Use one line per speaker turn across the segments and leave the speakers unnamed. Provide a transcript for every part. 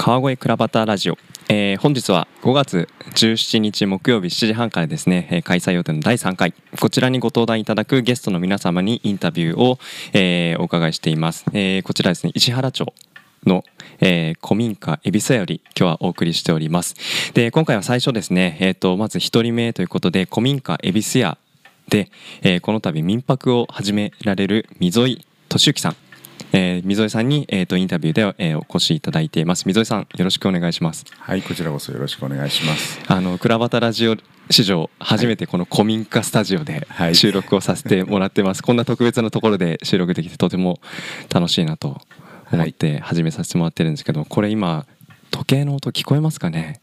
川越倉端ラジオ、えー本日は5月17日木曜日7時半からですね、えー開催予定の第3回。こちらにご登壇いただくゲストの皆様にインタビューを、えーお伺いしています、えーこちらですね石原町の、えー古民家恵比寿屋より今日はお送りしております。で今回は最初ですね、えー、とまず一人目ということで古民家恵比寿屋で、えーこの度民泊を始められる溝井俊之さん。えー、溝井さんに、えー、とインタビューで、えーお越しいただいています。溝井さんよろしくお願いします。
はい、こちらこそよろしくお願いします。
あの倉端ラジオ史上初めてこの古民家スタジオで
はい。
収録をさせてもらってます、こんな特別なところで収録できてとても楽しいなと思って始めさせてもらってるんですけどこれ今時計の音聞こえますかね？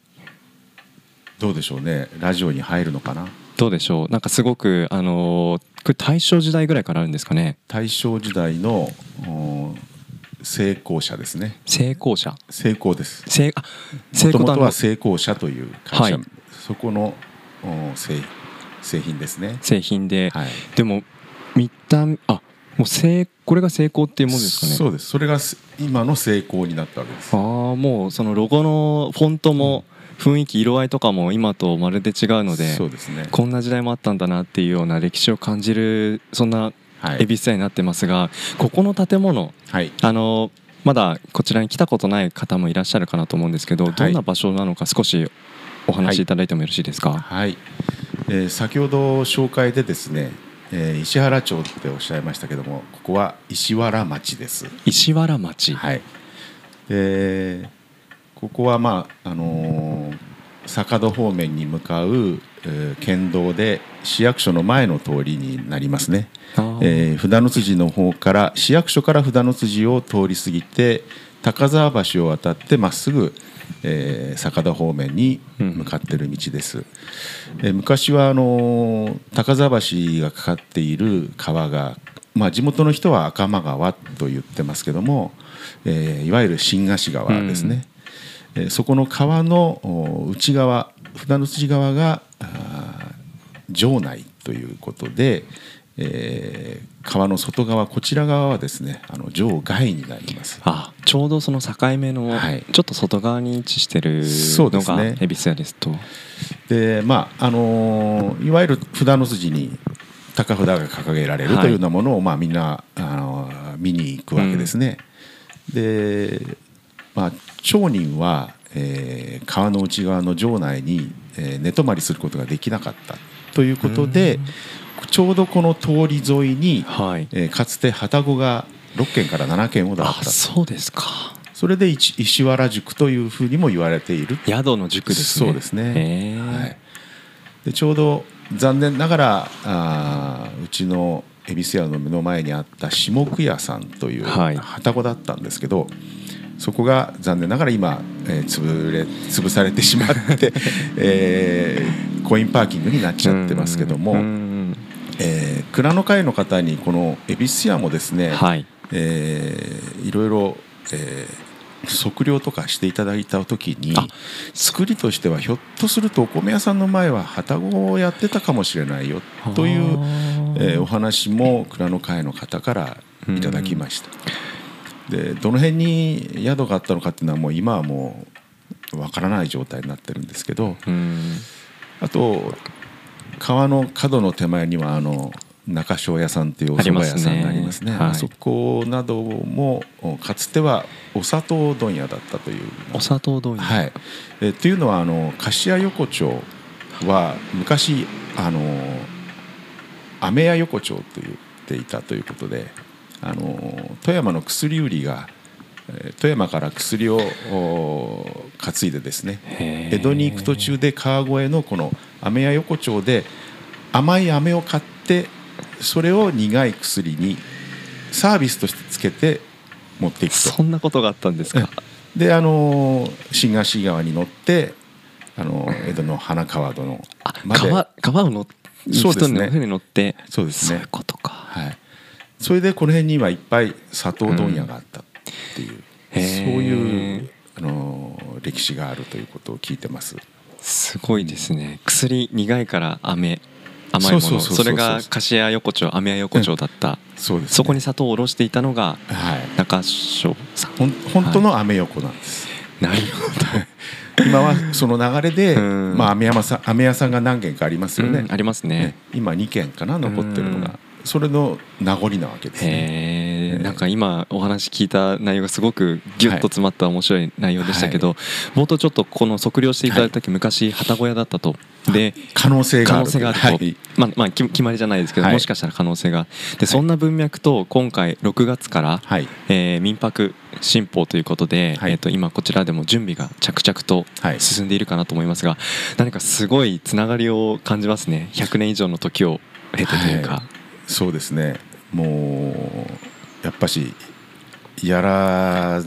どうでしょうね、ラジオに入るのかな？
どうでしょう？なんかすごくあのーこれ大正時代ぐらいからあるんですかね？
大正時代のお成功者ですね。
成功者？
成功です。
成あ
も
成功と
は成功者という会社、
はい
そこのお製製品ですね。
製品で、
はい。
でも見た目あもう成これが成功っていうもんですかね？
そうです。それがす今の成功になったわけです
あ。あもうそのロゴのフォントも雰囲気色合いとかも今とまるで違うので
ね。
こんな時代もあったんだなっていうような歴史を感じるそんな
はい。
恵比寿屋になってますがここの建物
はい。
あのまだこちらに来たことない方もいらっしゃるかなと思うんですけど、
はい
どんな場所なのか少しお話しいただいてもよろしいですか、
はい、えー先ほど紹介でですね、えー石原町っておっしゃいましたけどもここは石原町です。
石原町、
はい、でここはまああのー坂戸方面に向かう、えー県道で市役所の前の通りになりますね。えー札の辻の方から市役所から札の辻を通り過ぎて高沢橋を渡ってまっすぐ、えー坂田方面に向かっている道です、えー昔はあのー高沢橋がかかっている川が、まあ、地元の人は赤間川と言ってますけども、えーいわゆる新河岸川ですね、えーそこの川のお内側札の辻側が城内ということで、えー川の外側こちら側はですねあの城外になります。
あちょうどその境目の
はい。
ちょっと外側に位置してる
そうです
のが
ね
恵比寿屋ですと、
でまああのーいわゆる札の筋に高札が掲げられる
はい
というようなものを、まあ、みんな、あのー見に行くわけですね。で、まあ、町人は、えー川の内側の城内に、えー寝泊まりすることができなかったということで、ちょうどこの通り沿いに、
はい。
えーかつて旅籠が6軒から7軒ほどあ
あ
った。
そうですか。
それで石石原宿というふうにも言われている。
宿の塾ですね。
そうですね。はい、でちょうど残念ながらあーうちの恵比寿屋の目の前にあった下久屋さんという
はい。
旅籠だったんですけど、そこが残念ながら今、えー潰れ潰されてしまって、えーコインパーキングになっちゃってますけども、
うん
えー蔵の会の方にこの恵比寿屋もですね、
はい。
えーいろいろ、えー測量とかしていただいた時に
あ。
作りとしてはひょっとするとお米屋さんの前は旅籠をやってたかもしれないよという、えーお話も蔵の会の方からいただきました。でどの辺に宿があったのかっていうのはもう今はもうわからない状態になってるんですけど
うん。
あと川の角の手前にはあの中庄屋さんというお蕎麦屋さんがありますね。
ね。はい。
そこなどもおかつてはお砂糖問屋だったという。
お砂糖問屋。
はい。えというのはあの貸屋横丁は昔あの飴屋横丁と言っていたということであの富山の薬売りがえー富山から薬をお担いでですね江戸に行く途中で川越のこの飴屋横丁で甘い飴を買ってそれを苦い薬にサービスとしてつけて持っていくと。
そんなことがあったんですか？
であの新河岸川に乗ってあの江戸の花川殿
あ
まで。
川川を乗っ
そうですね。
船に乗って
そうですね。
そういうことか。
はい、それでこの辺にはいっぱい砂糖問屋があったっていう、
へー。
そういうあの歴史があるということを聞いてます。
すごいですね。薬苦いから飴甘いもの。
そうそうそうそう
それが菓屋横丁飴屋横丁だった、
そうです、ね、
そこに砂糖をおろしていたのが
はい。
中庄さん。
ほん本当のアメ横なんです。
なるほ
今はその流れで、
うん。
まあ、飴山さん飴屋さんが何軒かあります
ど、
よね、
うんありますね。
ね。今2軒かな残ってるのが、それの名残なわけですね。
へえなんか今お話聞いた内容がすごくギュッと詰まった面白い内容でしたけど、冒頭ちょっとこの測量していただいた時、昔旗小屋だったとで
可能性が
可
ある
と、
はい。
まあまあき決まりじゃないですけど、
はい。
もしかしたら可能性がでそんな文脈と今回6月から、
はい。
えー民泊新法ということで、
はい。
えー、と今こちらでも準備が着々と
はい。
進んでいるかなと思いますが、何かすごいつながりを感じますね。100年以上の時を経てというか、
はいそうですね。もうやっぱしやら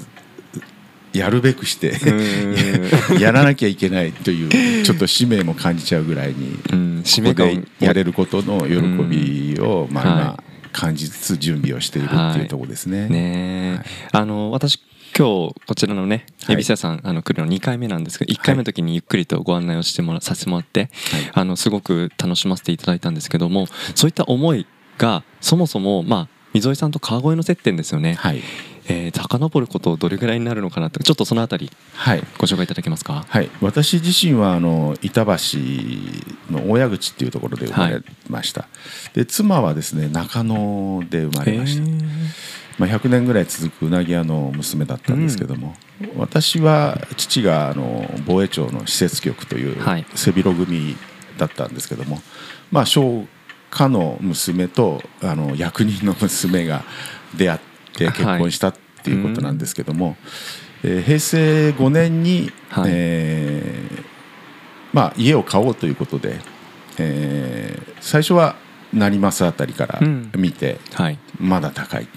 やるべくして
うん。
やらなきゃいけないというちょっと使命も感じちゃうぐらいに
うん。使命
でやれることの喜びをまあ
はい。
今感じつつ準備をしているっていうところですね。
ねえ、
はい。
あの私今日こちらのね
はい。
恵比寿屋さんあの来るの2回目なんですけど1回目の時にゆっくりとご案内をしてもらさせてもらって、
はい。
あのすごく楽しませていただいたんですけどもそういった思いがそもそもまあ溝井さんと川越の接点ですよね、
はい、
えー、遡ることどれぐらいになるのかなってちょっとそのあたり
はい。
ご紹介いただけますか？
はい、私自身はあの板橋の大谷口っていうところで生まれました、で妻はですね中野で生まれました、まあ、100年ぐらい続くうなぎ屋の娘だったんですけども、私は父があの防衛庁の施設局という
はい。
背広組だったんですけども、まあ商家の娘とあの役人の娘が出会って結婚したっていうことなんですけども、えー平成5年に、
はい。
えーまあ、家を買おうということで、えー最初は成増あたりから
うん。
見て、
はい。
まだ高い。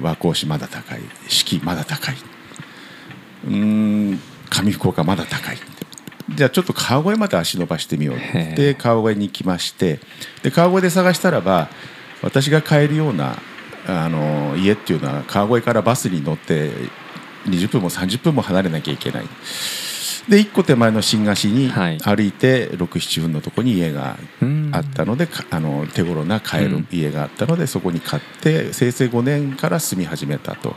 和光市まだ高い。四季まだ高い。うーん上福岡まだ高いじゃあちょっと川越まで足伸ばしてみよう
へ
で川越に来まして。で川越で探したらば私が買えるようなあの家っていうのは川越からバスに乗って20分も30分も離れなきゃいけない。で1個手前の新河岸に
はい。
歩いて67分のところに家が
うん
あったのでかあの手頃な買える家があったので、そこに買って平成5年から住み始めたと。
は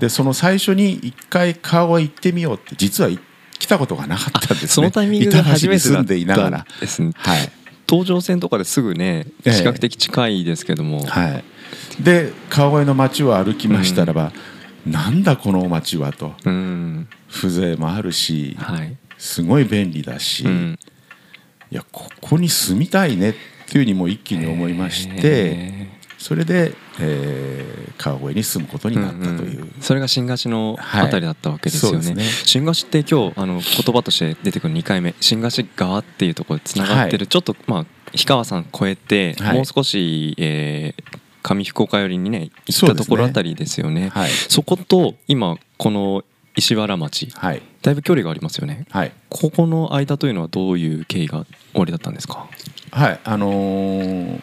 でその最初に一回川越行ってみようって実はい来たことがなかったんですね。
そのタイミングが初めて
住んでいなが
た
ら
んですね
はい、
東上線とかですぐね
ええ
比較的近いですけども、
はい、で川越の街を歩きましたらば、なんだこの街はと。
うん。
風情もあるし
はい。
すごい便利だし、
うん。
いやここに住みたいねっていうふうにもう一気に思いまして
へ
それで、えー川越に住むことになったという、
んん。それが新河岸の
はい。
あたりだったわけですよね,、
そうですね。
新河岸って今日あの言葉として出てくる2回目。新河岸側っていうところでつながってる、
はい。
ちょっとまあ氷川さん越えて、
はい。
もう少し、えー上福岡寄りにね行ったところあたりですよね。
はい。
そこと今この石原町。
はい。
だいぶ距離がありますよね。
はい。
ここの間というのはどういう経緯がおありだったんですか？
はい。あのー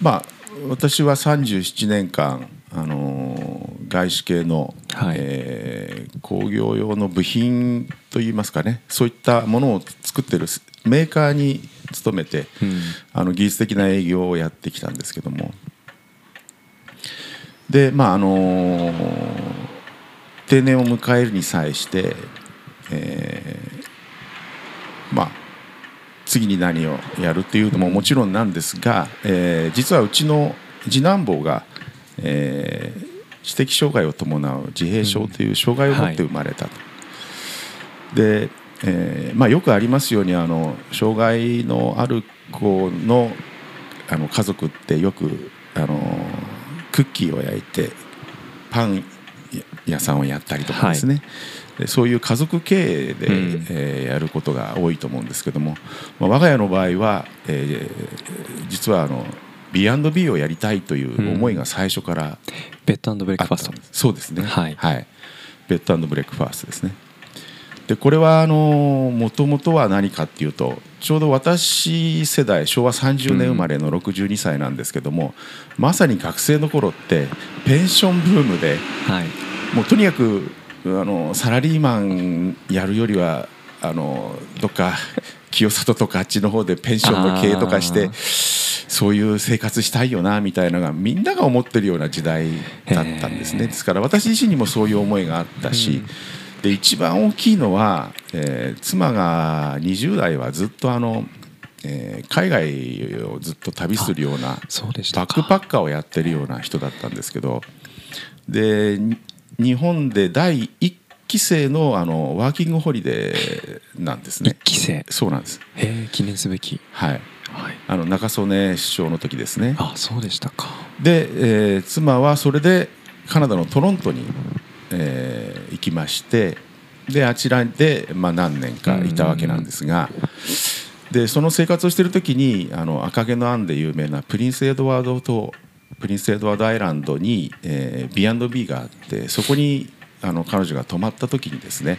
まあ私は37年間、あのー外資系の、
はい。
えー工業用の部品といいますかねそういったものを作ってるメーカーに勤めて、
うん。
あの技術的な営業をやってきたんですけども。でまああのー定年を迎えるに際して、えーまあ次に何をやるっていうのももちろんなんですが、えー実はうちの次男坊が、えー知的障害を伴う自閉症という障害を持って生まれたと。で、えーまあ、よくありますようにあの障害のある子のあの家族ってよくあのクッキーを焼いてパン屋さんをやったりとかですね、でそういう家族経営で、
うん。
えーやることが多いと思うんですけども、まあ、我が家の場合は、えー実はあの B&B をやりたいという思いが最初から
ベッドブレックファースト。
そうですね。
はい。
ベッドブレックファーストですね。でこれはあのもともとは何かっていうとちょうど私世代昭和30年生まれの62歳なんですけども、まさに学生の頃ってペンションブームで
はい。
もうとにかくあのサラリーマンやるよりはあのどっか 清里とかあっちの方でペンションの経営とかして
あ
そういう生活したいよなみたいなのがみんなが思ってるような時代だったんですね。ですから私自身にもそういう思いがあったし、で一番大きいのは、えー妻が20代はずっとあの、えー海外をずっと旅するようなバッ
か
クパッカーをやってるような人だったんですけどでに日本で第1期生のあのワーキングホリデーなんですね。
一期生。
そうなんです。
へえ記念すべき。
はい。
はい。
あの中曽根首相の時ですね。
あそうでしたか。
で、えー妻はそれでカナダのトロントに、えー行きましてであちらで、まあ、何年かいたわけなんですがでその生活をしている時にあの赤毛のアンで有名なプリンス・エドワード島プリンス・エドワードアイランドに、えー、B&B があってそこにあの彼女が泊まった時にですね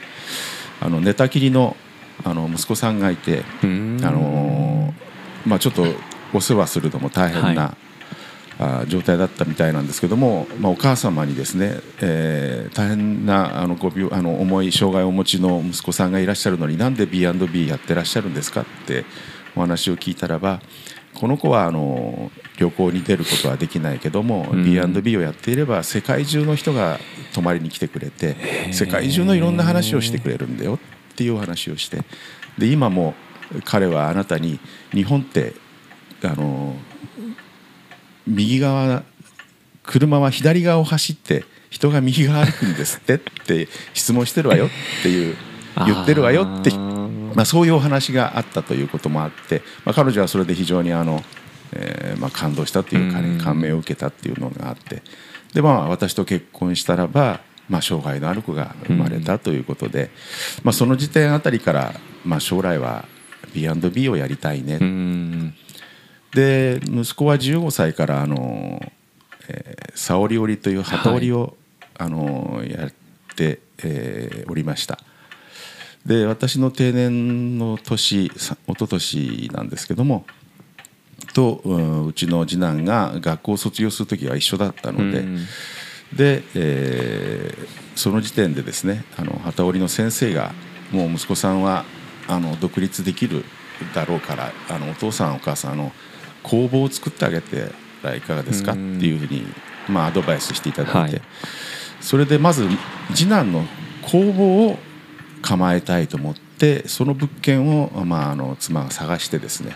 あの寝たきりのあの息子さんがいて、あのーまあ、ちょっとお世話するのも大変な、
はい。
あー状態だったみたいなんですけども、まあ、お母様にですね、えー大変なあのご病あの重い障害をお持ちの息子さんがいらっしゃるのになんで B&B やってらっしゃるんですかってお話を聞いたらばこの子はあの旅行に出ることはできないけども、
うん。
B&B をやっていれば世界中の人が泊まりに来てくれて世界中のいろんな話をしてくれるんだよっていうお話をしてで今も彼はあなたに日本ってあの右側車は左側を走って人が右側歩くんですってって質問してるわよっていう 言ってるわよってまあ、そういうお話があったということもあって、まあ、彼女はそれで非常にあの、えーまあ、感動したというか
うん。
ね感銘を受けたっていうのがあってで、まあ、私と結婚したらば、まあ、障害のある子が生まれたということで、まあ、その時点あたりから、まあ、将来は B&B をやりたいね、で息子は15歳からあの、えー、沙織織という機織りを、あのやって、えーおりましたで私の定年の年さ一昨年なんですけどもとうちの次男が学校を卒業する時は一緒だったので、
うん
で、えーその時点でですねあの機織りの先生がもう息子さんはあの独立できるだろうからあのお父さんお母さんあの工房を作ってあげてらいかがですかって
うん
いうふうに、まあ、アドバイスしていただいて、
はい。
それでまず次男の工房を構えたいと思ってその物件を、まあ、あの妻が探してですね。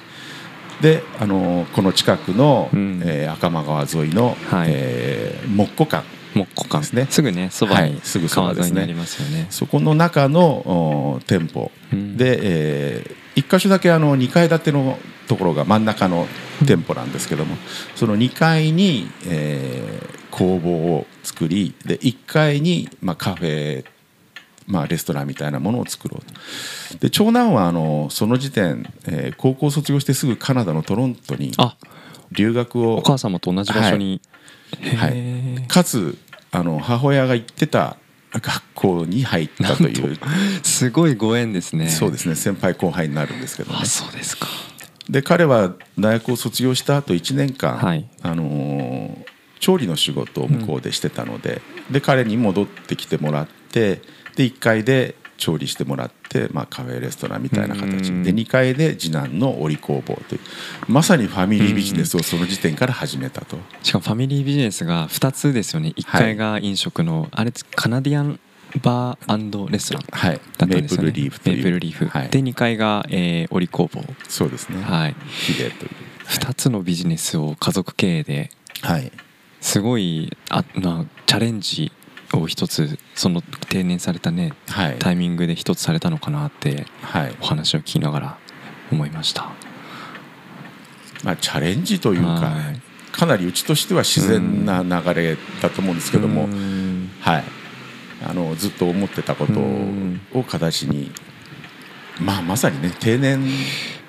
であのこの近くの、
うん。
えー赤間川沿いの、
はい。
えー木古館
木古館。
ですね。
すぐねそばに
はいすぐそばですね。
川沿いにありますよね。
そこの中のお店舗。
うん。
で、え1箇所だけあの2階建てのところが真ん中の店舗なんですけどもその2階に、えー工房を作りで1階に、まあ、カフェ、まあ、レストランみたいなものを作ろうと。で長男はあのその時点、えー高校卒業してすぐカナダのトロントに
あ
留学を
お母様と同じ場所に。
は
へー。
い、かつあの母親が行ってた学校に入ったという。
すごいご縁ですね。
そうですね。先輩後輩になるんですけどね。
あそうですか。
で彼は大学を卒業した後1年間、
はい。
あのー調理の仕事を向こうでしてたので,、で彼に戻ってきてもらってで1階で調理してもらって、まあ、カフェレストランみたいな形
うん。
で2階で次男の織工房というまさにファミリービジネスをその時点から始めたと。
しかもファミリービジネスが2つですよね。1階が飲食の、あれカナディアンバーレストラン
はい、
だったんですよね。
リーフという。
メイプルリーフ、
はい、
で2階が、えー、織工房
そうですね、
はい。
ヒデという。
2つのビジネスを家族経営で
はい。
すごいあなチャレンジを一つその定年されたね
はい。
タイミングで一つされたのかなって
はい。
お話を聞きながら思いました。
まあ、チャレンジというか、
はい。
かなりうちとしては自然な流れだと思うんですけども、
うん。
はい、あのずっと思ってたこと
うん。
を形に、まあ、まさにね定年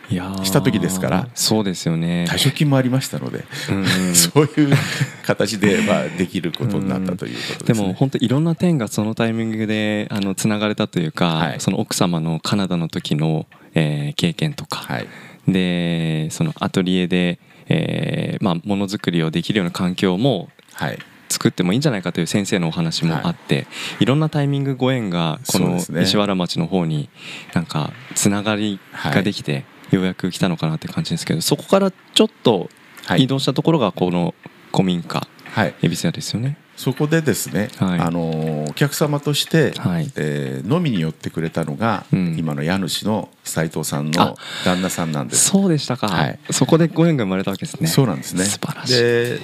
した時ですから。
そうですよね。
退職金もありましたので、
うん。
そういう形で、まあ、できることになったということで、ね。
も本当いろんな点がそのタイミングであのつながれたというか、
はい。
その奥様のカナダの時の、えー経験とか、
はい。
でそのアトリエで、えーまあ、ものづくりをできるような環境も
はい。
作ってもいいんじゃないかという先生のお話もあって、い、ろんなタイミングご縁がこの石原町の方になんかつながりができて、ようやく来たのかなって感じですけどそこからちょっと
はい。
移動したところがこの古民家
はい。
恵比寿屋ですよね。
そこでですね、
はい。
あのお客様として、
はい。
えー飲みに寄ってくれたのが、
うん。
今の家主の斉藤さん
あ
の旦那さんなんです。
そうでしたか、
はい。
そこでご縁が生まれたわけですね。
そうなんですね。
素晴らしい。
で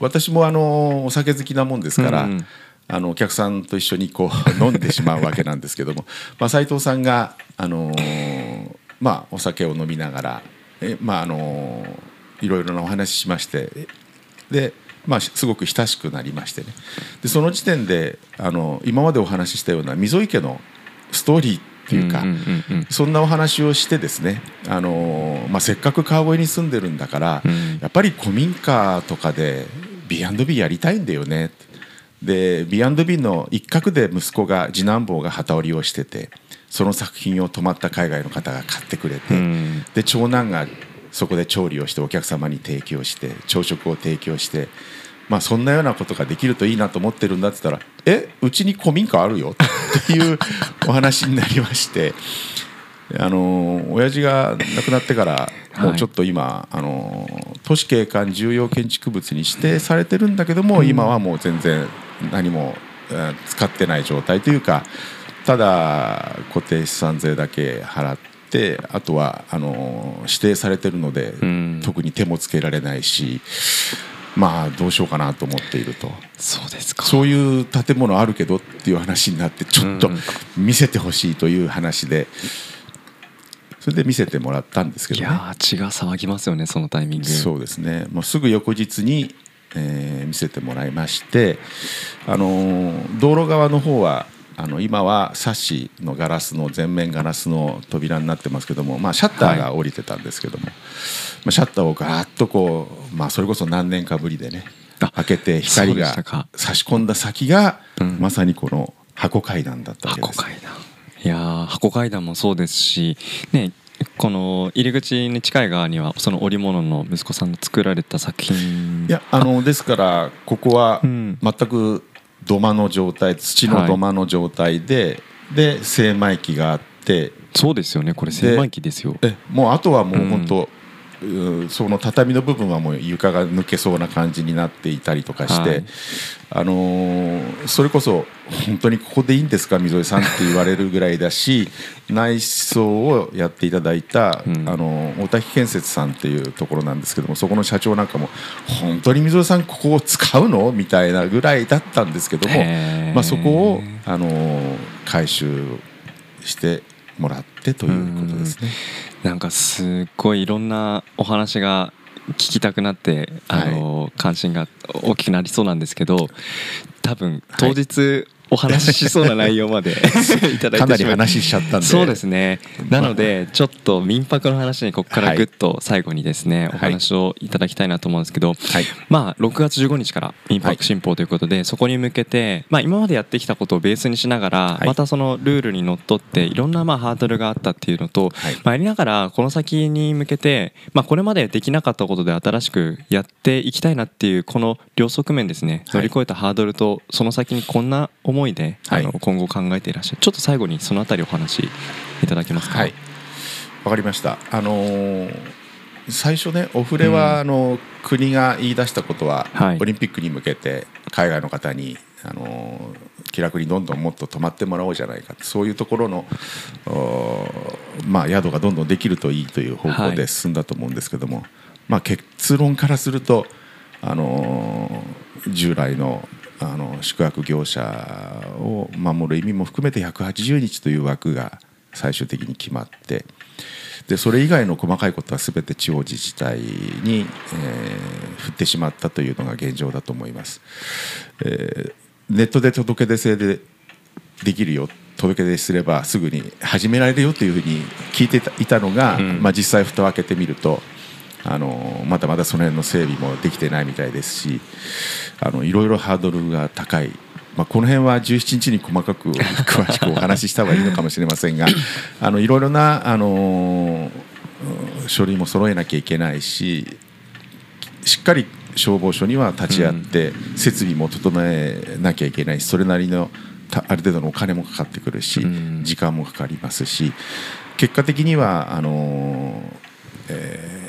私もあのお酒好きなもんですから、
うんうん。
あのお客さんと一緒にこう飲んでしまうわけなんですけども、まあ斉藤さんがあのーまあお酒を飲みながらえまああのーいろいろなお話ししましてで。まあ、すごく親しくなりましてね。でその時点であの今までお話ししたような溝池のストーリーっていうか、
んんうんうん。
そんなお話をしてですね、あのーまあ、せっかく川越に住んでるんだから、
うん。
やっぱり古民家とかで B&B やりたいんだよね。で B&B の一角で息子が次男坊が機織りをしててその作品を泊まった海外の方が買ってくれて、
うん。
で長男がそこで調理をしてお客様に提供して朝食を提供して。まあそんなようなことができるといいなと思ってるんだって言ったら「えうちに古民家あるよ」っていうお話になりまして あの親父が亡くなってからもうちょっと今、あの都市景観重要建築物に指定されてるんだけども、今はもう全然何も、えー使ってない状態というかただ固定資産税だけ払ってあとはあの指定されてるので、
ん。
特に手もつけられないしまあどうしようかなと思っていると。
そうですか。
そういう建物あるけどっていう話になってちょっと
うん。
見せてほしいという話でそれで見せてもらったんですけ
い
どね。
やー血が騒ぎますよねそのタイミング。
そうですね。もうすぐ翌日に、えー見せてもらいまして、あのー道路側の方はあの今はサッシのガラスの全面ガラスの扉になってますけども、まあ、シャッターが降りてたんですけども、まあ、シャッターをガーッとこう、まあ、それこそ何年かぶりでね
あ
開けて光が差し込んだ先が、
うん。
まさにこの箱階段だったわけです。
箱階段。いやー箱階段もそうですしねこの入り口に近い側にはその織物の息子さんの作られた作品。
いやあのですからここは
うん。
全く土間の状態土の土間の状態で、で精米機があって
そうですよね。これ精米機ですよ。
えもうあとはもう
うん
本当、うその畳の部分はもう床が抜けそうな感じになっていたりとかして、
はい。
あのーそれこそ本当にここでいいんですか溝井さんって言われるぐらいだし 内装をやっていただいた、
うん。
あのー大滝建設さんっていうところなんですけどもそこの社長なんかも本当に溝井さんここを使うのみたいなぐらいだったんですけども、まあ、そこを、あのー回収してもらってということですね。
なんかすっごいいろんなお話が聞きたくなってあの、関心が大きくなりそうなんですけど多分当日お話ししそうな内容まで いただいて
かなり話しちゃったんで。
そうですね。なのでちょっと民泊の話にここから
はい。
ぐっと最後にですね、お話をいただきたいなと思うんですけど、
はい。
まあ6月15日から民泊新法ということで、そこに向けて、まあ、今までやってきたことをベースにしながら、
はい。
またそのルールにのっとっていろんなまあハードルがあったっていうのと、
はい。
まあ、やりながらこの先に向けて、まあ、これまでできなかったことで新しくやっていきたいなっていうこの両側面ですね。
はい。
乗り越えたハードルとその先にこんな思いで、
はい。
あの今後考えていらっしゃる。ちょっと最後にそのあたりお話しいただけますか？
はい、わかりました。あのー最初ね、オフレは、
うん。
あの国が言い出したことは、
はい。
オリンピックに向けて海外の方に、あのー気楽にどんどんもっと泊まってもらおうじゃないかそういうところの、まあ、宿がどんどんできるといいという方向
はい。
で進んだと思うんですけども、まあ、結論からすると、あのー従来のあの宿泊業者を守る意味も含めて180日という枠が最終的に決まってでそれ以外の細かいことは全て地方自治体に、えー振ってしまったというのが現状だと思います。えーネットで届け出制でできるよ届け出すればすぐに始められるよというふうに聞いていたのが、
うん
まあ、実際蓋を開けてみるとあのまだまだその辺の整備もできてないみたいですしあのいろいろハードルが高い、まあ、この辺は17日に細かく 詳しくお話しした方がいいのかもしれませんがあのいろいろなあのうん書類も揃えなきゃいけないししっかり消防署には立ち会って設備も整えなきゃいけないしそれなりのたある程度のお金もかかってくるし
うん。
時間もかかりますし結果的にはあのーえー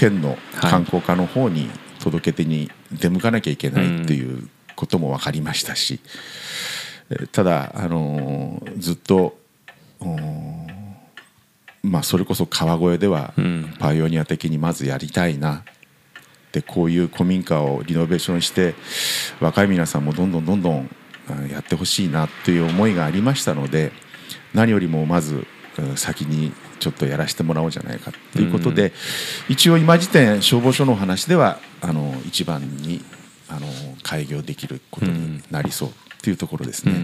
県の観光課の方に届け出に出向かなきゃいけないっていうことも分かりましたし、えただ、あのずっとまあ、それこそ川越ではパイオニア的にまずやりたいなでこういう古民家をリノベーションして若い皆さんもどんどんどんどんやってほしいなという思いがありましたので何よりもまず先にちょっとやらせてもらおうじゃないかということで、一応今時点消防署の話ではあの一番にあの開業できることになりそうというところですね。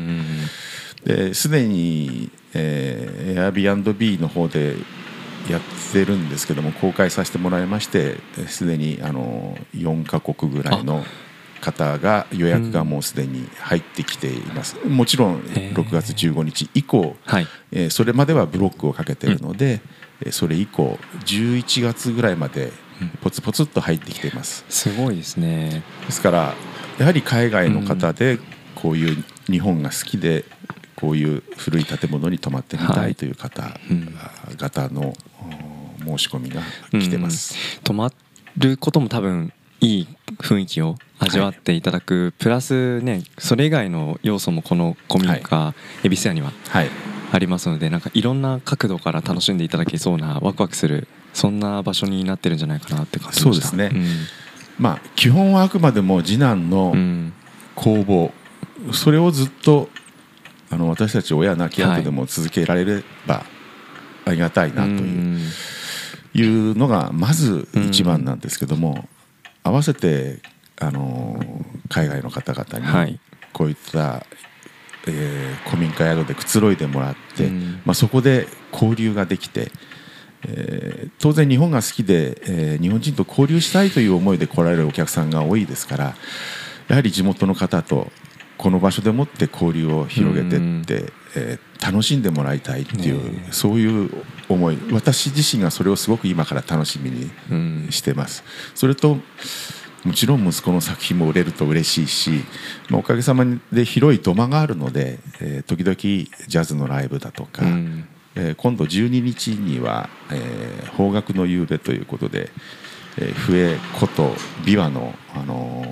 ですでに、えー、Airbnb の方でやってるんですけども公開させてもらいましてすでにあの4カ国ぐらいの方が予約がもうすでに入ってきています、うん、もちろん6月15日以降、はい、えー、それまではブロックをかけているので、うん、それ以降11月ぐらいまでポツポツっと入ってきています、
すごいですね。
ですからやはり海外の方でこういう日本が好きでこういう古い建物に泊まってみたいという方々の申し込みが来てます。
うん、泊まることも多分いい雰囲気を味わっていただく、はい、プラスねそれ以外の要素もこの古民家恵比寿屋にはありますので、なんかいろんな角度から楽しんでいただけそうなワクワクするそんな場所になってるんじゃないかなって感じ
そうですね、うん、まあ基本はあくまでも次男の工房、うん、それをずっとあの私たち親亡き後でも続けられればありがたいなという,、いうのがまず一番なんですけども、合わせてあの海外の方々にこういった、えー、古民家宿でくつろいでもらって、まあ、そこで交流ができて。えー、当然日本が好きで、えー、日本人と交流したいという思いで来られるお客さんが多いですからやはり地元の方とこの場所でもって交流を広げていって、えー、楽しんでもらいたいっていう、ね、そういう思い。私自身がそれをすごく今から楽しみにしてます。それともちろん息子の作品も売れると嬉しいし、まあ、おかげさまで広い土間があるので、えー、時々ジャズのライブだとか、うん、えー、今度12日には、えー、方角の夕べということで、えー、笛こと琵琶の、あの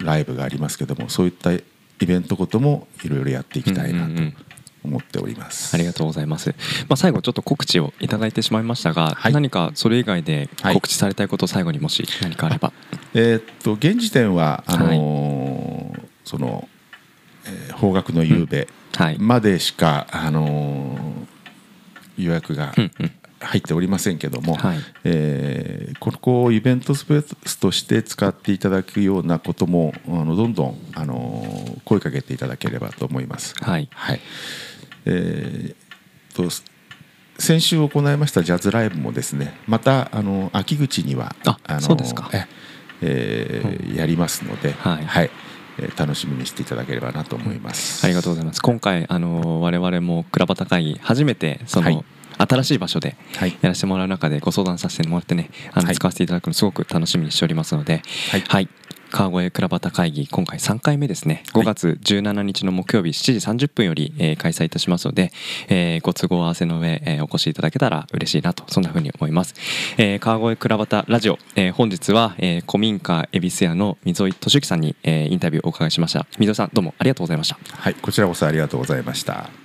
ー、ライブがありますけどもそういったイベントこともいろいろやっていきたいなと思っております、
ありがとうございます、まあ、最後ちょっと告知をいただいてしまいましたが、はい、何かそれ以外で告知されたいこと最後にもし何かあれば、
えー、っと現時点はあのーはい、その、えー、方角の夕べまでしか、うんはい、あのー、予約が入っておりませんけども、はい、えー、ここをイベントスペースとして使っていただくようなこともあのどんどんあの声かけていただければと思います。
はい、はい
えー、と先週行いましたジャズライブもですねまたあの秋口には
あのそうですか、
えー、うん、やりますので、はい、はい。えー、楽しみにしていただければなと思います。
ありがとうございます。今回あの我々も倉端会議初めてその、はい、新しい場所でやらせてもらう中でご相談させてもらってねあの使わせていただくのすごく楽しみにしておりますので、はい、はい、川越倉端会議今回3回目ですね。5月17日の木曜日7時30分より、えー、開催いたしますので、えー、ご都合合わせの上、えー、お越しいただけたら嬉しいなとそんなふうに思います、えー、川越倉端ラジオ、えー、本日は、えー、古民家恵比寿屋の溝井俊之さんに、えー、インタビューをお伺いしました。溝井さんどうもありがとうございました。
はいこちらこそありがとうございました